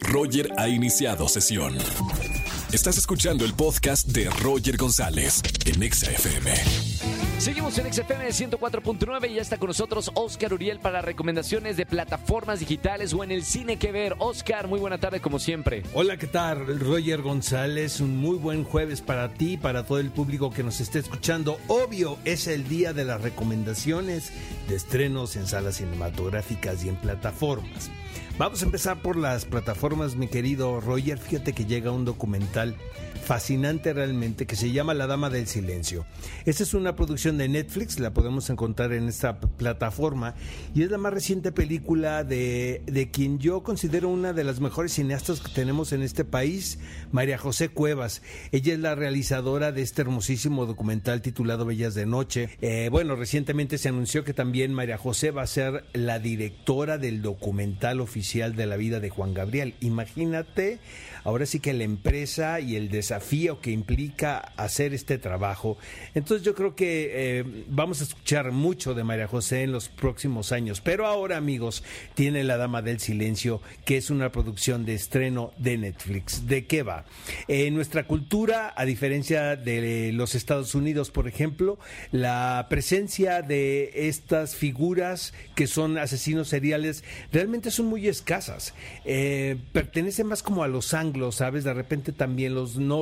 Roger ha iniciado sesión. Estás escuchando el podcast de Roger González en Exa FM. Seguimos en XFM 104.9 y ya está con nosotros Oscar Uriel para recomendaciones de plataformas digitales o en el cine que ver. Oscar, muy buena tarde como siempre. Hola, ¿qué tal? Roger González, un muy buen jueves para ti y para todo el público que nos esté escuchando. Obvio, es el día de las recomendaciones de estrenos en salas cinematográficas y en plataformas. Vamos a empezar por las plataformas, mi querido Roger. Fíjate que llega un documental fascinante realmente que se llama La Dama del Silencio. Esta es una producción de Netflix, la podemos encontrar en esta plataforma y es la más reciente película de, de quien yo considero una de las mejores cineastas que tenemos en este país, María José Cuevas. Ella es la realizadora de este hermosísimo documental titulado Bellas de Noche. Eh, bueno, recientemente se anunció que también María José va a ser la directora del documental oficial de la vida de Juan Gabriel. Imagínate, ahora sí que la empresa y el desafío que implica hacer este trabajo. Entonces yo creo que eh, vamos a escuchar mucho de María José en los próximos años. Pero ahora, amigos, tiene La Dama del Silencio, que es una producción de estreno de Netflix. ¿De qué va? En nuestra cultura, a diferencia de los Estados Unidos, por ejemplo, la presencia de estas figuras que son asesinos seriales realmente son muy escasas. Eh, pertenecen más como a los anglos, ¿sabes? De repente también los no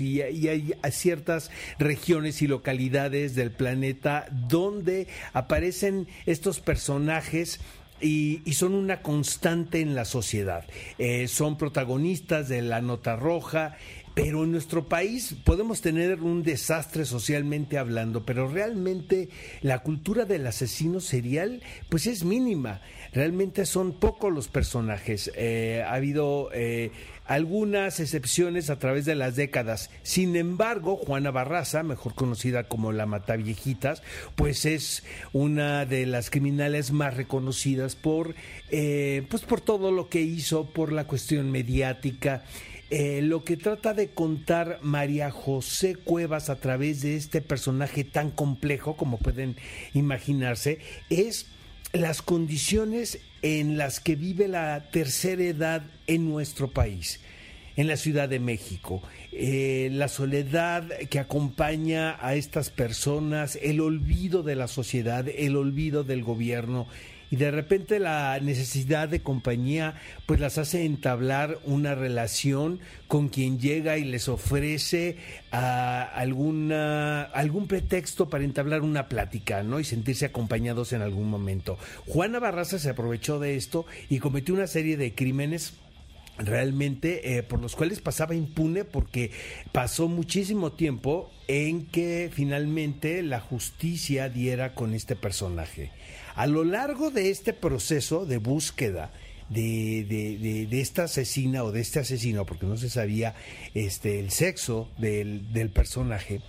y, hay ciertas regiones y localidades del planeta donde aparecen estos personajes y, son una constante en la sociedad. Eh, son protagonistas de la nota roja, pero en nuestro país podemos tener un desastre socialmente hablando, pero realmente la cultura del asesino serial pues es mínima. Realmente son pocos los personajes. Eh, ha habido... Eh, algunas excepciones a través de las décadas. Sin embargo, Juana Barraza, mejor conocida como la Mataviejitas, pues es una de las criminales más reconocidas por, eh, pues por todo lo que hizo, por la cuestión mediática. Eh, lo que trata de contar María José Cuevas a través de este personaje tan complejo como pueden imaginarse es las condiciones en las que vive la tercera edad en nuestro país, en la Ciudad de México. Eh, la soledad que acompaña a estas personas, el olvido de la sociedad, el olvido del gobierno y de repente la necesidad de compañía pues las hace entablar una relación con quien llega y les ofrece ah, alguna algún pretexto para entablar una plática, ¿no? y sentirse acompañados en algún momento. Juana Barraza se aprovechó de esto y cometió una serie de crímenes realmente eh, por los cuales pasaba impune porque pasó muchísimo tiempo en que finalmente la justicia diera con este personaje. A lo largo de este proceso de búsqueda, de, de, esta asesina o de este asesino, porque no se sabía este, el sexo del, del personaje,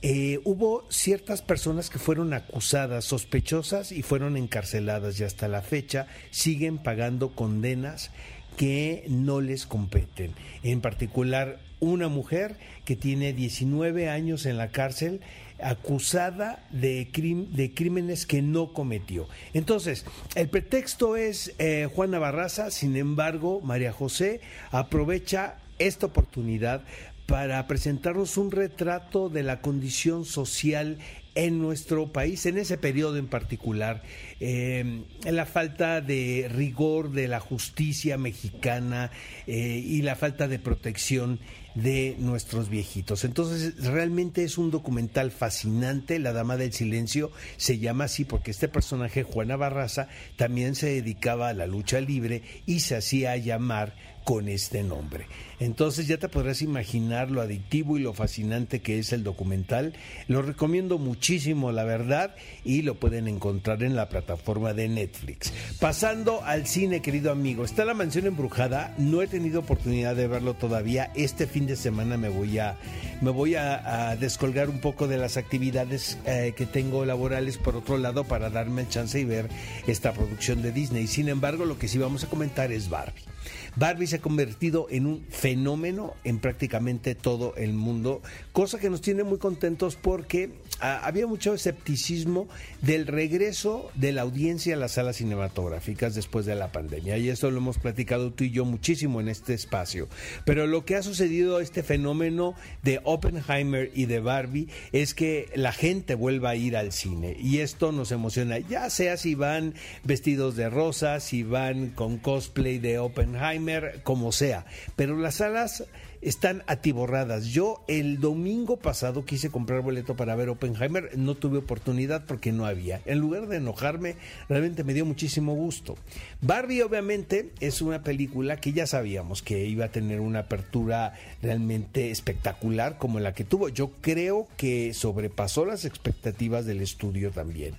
eh, hubo ciertas personas que fueron acusadas, sospechosas y fueron encarceladas y hasta la fecha siguen pagando condenas que no les competen. En particular, una mujer que tiene 19 años en la cárcel acusada de, de crímenes que no cometió. Entonces, el pretexto es eh, Juana Barraza, sin embargo, María José aprovecha esta oportunidad para presentarnos un retrato de la condición social en nuestro país, en ese periodo en particular, eh, la falta de rigor de la justicia mexicana eh, y la falta de protección de nuestros viejitos. Entonces, realmente es un documental fascinante. La Dama del Silencio se llama así porque este personaje, Juana Barraza, también se dedicaba a la lucha libre y se hacía llamar con este nombre. Entonces ya te podrás imaginar lo adictivo y lo fascinante que es el documental. Lo recomiendo muchísimo, la verdad, y lo pueden encontrar en la plataforma de Netflix. Pasando al cine, querido amigo, está La Mansión Embrujada. No he tenido oportunidad de verlo todavía. Este fin de semana me voy a, me voy a, descolgar un poco de las actividades eh, que tengo laborales por otro lado para darme el chance y ver esta producción de Disney. Sin embargo, lo que sí vamos a comentar es Barbie. Barbie se ha convertido en un fenómeno en prácticamente todo el mundo, cosa que nos tiene muy contentos porque ah, había mucho escepticismo del regreso de la audiencia a las salas cinematográficas después de la pandemia. Y esto lo hemos platicado tú y yo muchísimo en este espacio. Pero lo que ha sucedido, este fenómeno de Oppenheimer y de Barbie, es que la gente vuelva a ir al cine. Y esto nos emociona, ya sea si van vestidos de rosa, si van con cosplay de Oppenheimer, como sea. Pero las salas están atiborradas. Yo el domingo pasado quise comprar boleto para ver Oppenheimer, no tuve oportunidad porque no había. En lugar de enojarme, realmente me dio muchísimo gusto. Barbie obviamente es una película que ya sabíamos que iba a tener una apertura realmente espectacular como la que tuvo. Yo creo que sobrepasó las expectativas del estudio también.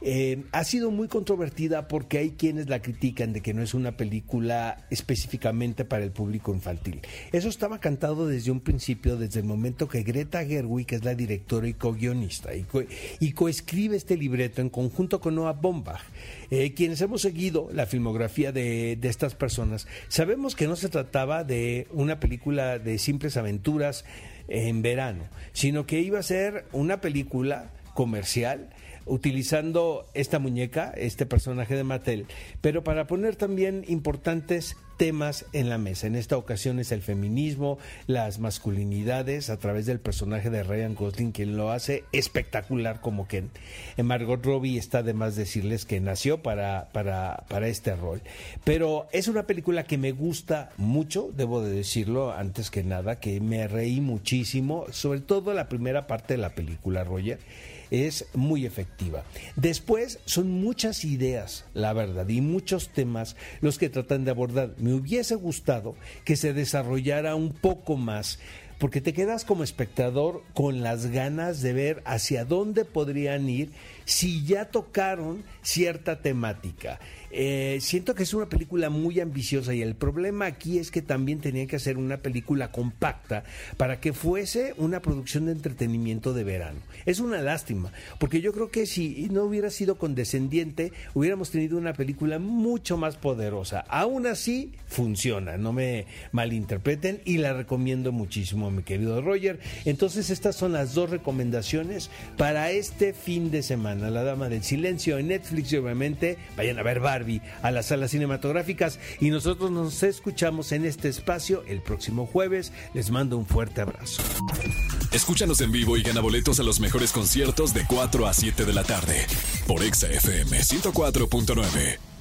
Eh, ha sido muy controvertida porque hay quienes la critican de que no es una película específicamente para el público infantil. Eso estaba cantado desde un principio, desde el momento que Greta Gerwig, que es la directora y co-guionista, y, co coescribe este libreto en conjunto con Noah Bombach. Eh, quienes hemos seguido la filmografía de estas personas, sabemos que no se trataba de una película de simples aventuras en verano, sino que iba a ser una película comercial utilizando esta muñeca, este personaje de Mattel, pero para poner también importantes temas en la mesa. En esta ocasión es el feminismo, las masculinidades a través del personaje de Ryan Gosling, quien lo hace espectacular como Ken. En Margot Robbie está de más decirles que nació para, para, para este rol. Pero es una película que me gusta mucho, debo de decirlo antes que nada, que me reí muchísimo, sobre todo la primera parte de la película, Roger es muy efectiva. Después son muchas ideas, la verdad, y muchos temas los que tratan de abordar. Me hubiese gustado que se desarrollara un poco más porque te quedas como espectador con las ganas de ver hacia dónde podrían ir si ya tocaron cierta temática. Eh, siento que es una película muy ambiciosa y el problema aquí es que también tenían que hacer una película compacta para que fuese una producción de entretenimiento de verano. Es una lástima, porque yo creo que si no hubiera sido condescendiente, hubiéramos tenido una película mucho más poderosa. Aún así, funciona, no me malinterpreten y la recomiendo muchísimo, mi querido Roger. Entonces, estas son las dos recomendaciones para este fin de semana. La Dama del Silencio en Netflix y obviamente vayan a ver a las salas cinematográficas y nosotros nos escuchamos en este espacio el próximo jueves. Les mando un fuerte abrazo. Escúchanos en vivo y gana boletos a los mejores conciertos de 4 a 7 de la tarde por Exa FM 104.9.